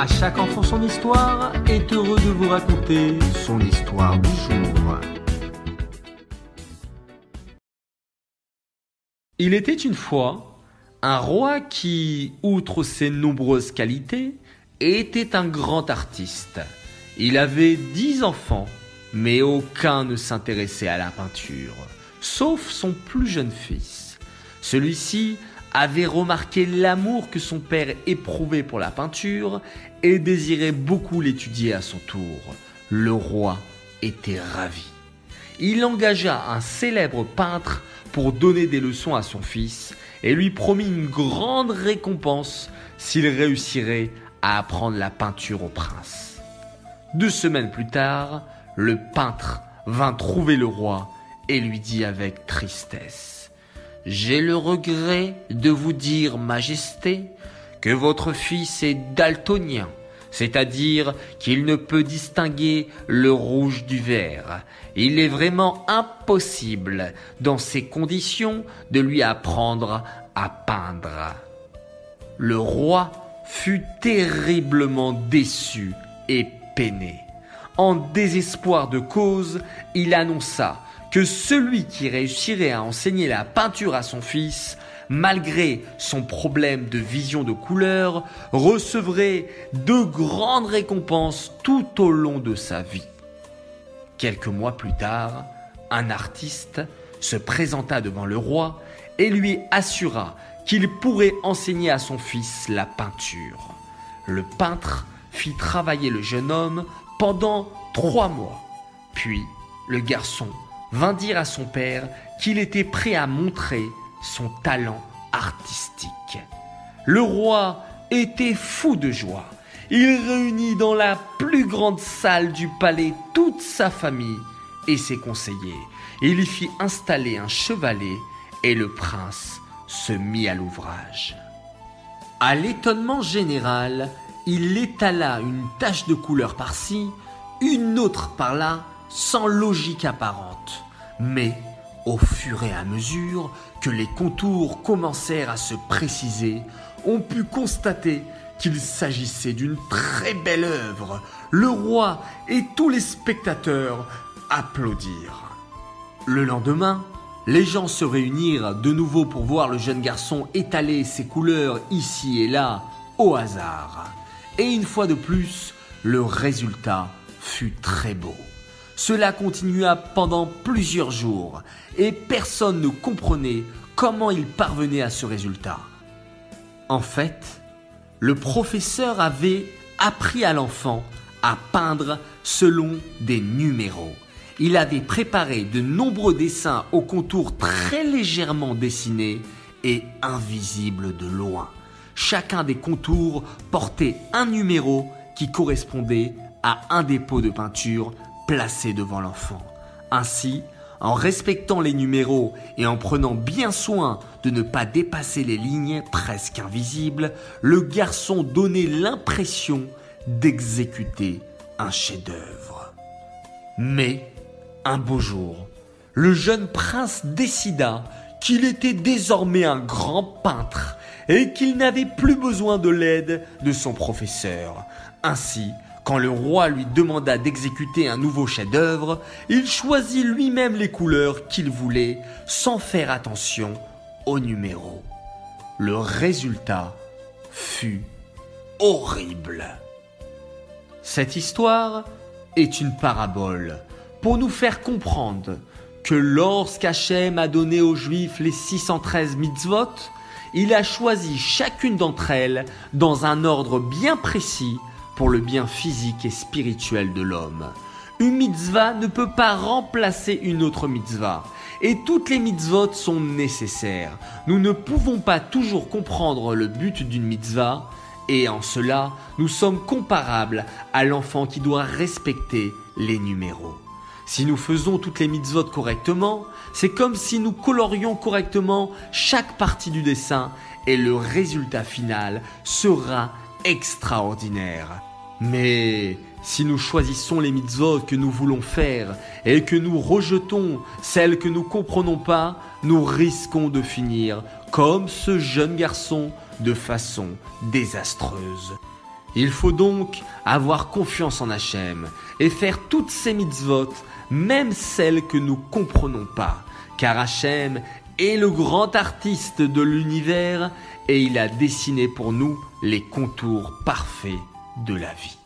À chaque enfant son histoire est heureux de vous raconter son histoire du jour. Il était une fois un roi qui, outre ses nombreuses qualités, était un grand artiste. Il avait dix enfants, mais aucun ne s'intéressait à la peinture, sauf son plus jeune fils. Celui-ci avait remarqué l'amour que son père éprouvait pour la peinture et désirait beaucoup l'étudier à son tour. Le roi était ravi. Il engagea un célèbre peintre pour donner des leçons à son fils et lui promit une grande récompense s'il réussirait à apprendre la peinture au prince. Deux semaines plus tard, le peintre vint trouver le roi et lui dit avec tristesse J'ai le regret de vous dire, Majesté, que votre fils est daltonien, c'est-à-dire qu'il ne peut distinguer le rouge du vert. Il est vraiment impossible, dans ces conditions, de lui apprendre à peindre. Le roi fut terriblement déçu et peiné. En désespoir de cause, il annonça que celui qui réussirait à enseigner la peinture à son fils, malgré son problème de vision de couleur, recevrait de grandes récompenses tout au long de sa vie. Quelques mois plus tard, un artiste se présenta devant le roi et lui assura qu'il pourrait enseigner à son fils la peinture. Le peintre fit travailler le jeune homme pendant trois mois. Puis le garçon vint dire à son père qu'il était prêt à montrer son talent artistique. Le roi était fou de joie. Il réunit dans la plus grande salle du palais toute sa famille et ses conseillers. Il y fit installer un chevalet et le prince se mit à l'ouvrage. À l'étonnement général, il étala une tache de couleur par-ci, une autre par-là, sans logique apparente. Mais, au fur et à mesure que les contours commencèrent à se préciser, on put constater qu'il s'agissait d'une très belle œuvre. Le roi et tous les spectateurs applaudirent. Le lendemain, les gens se réunirent de nouveau pour voir le jeune garçon étaler ses couleurs ici et là au hasard. Et une fois de plus, le résultat fut très beau. Cela continua pendant plusieurs jours et personne ne comprenait comment il parvenait à ce résultat. En fait, le professeur avait appris à l'enfant à peindre selon des numéros. Il avait préparé de nombreux dessins aux contours très légèrement dessinés et invisibles de loin. Chacun des contours portait un numéro qui correspondait à un dépôt de peinture placé devant l'enfant. Ainsi, en respectant les numéros et en prenant bien soin de ne pas dépasser les lignes presque invisibles, le garçon donnait l'impression d'exécuter un chef-d'œuvre. Mais, un beau jour, le jeune prince décida qu'il était désormais un grand peintre et qu'il n'avait plus besoin de l'aide de son professeur. Ainsi, quand le roi lui demanda d'exécuter un nouveau chef-d'œuvre, il choisit lui-même les couleurs qu'il voulait sans faire attention aux numéros. Le résultat fut horrible. Cette histoire est une parabole pour nous faire comprendre que lorsqu'Hachem a donné aux Juifs les 613 mitzvot, il a choisi chacune d'entre elles dans un ordre bien précis pour le bien physique et spirituel de l'homme. Une mitzvah ne peut pas remplacer une autre mitzvah. Et toutes les mitzvot sont nécessaires. Nous ne pouvons pas toujours comprendre le but d'une mitzvah, et en cela, nous sommes comparables à l'enfant qui doit respecter les numéros. Si nous faisons toutes les mitzvot correctement, c'est comme si nous colorions correctement chaque partie du dessin et le résultat final sera extraordinaire. Mais si nous choisissons les mitzvot que nous voulons faire et que nous rejetons celles que nous comprenons pas, nous risquons de finir comme ce jeune garçon de façon désastreuse. Il faut donc avoir confiance en Hachem et faire toutes ces mitzvot, même celles que nous comprenons pas, car Hachem est le grand artiste de l'univers et il a dessiné pour nous les contours parfaits de la vie.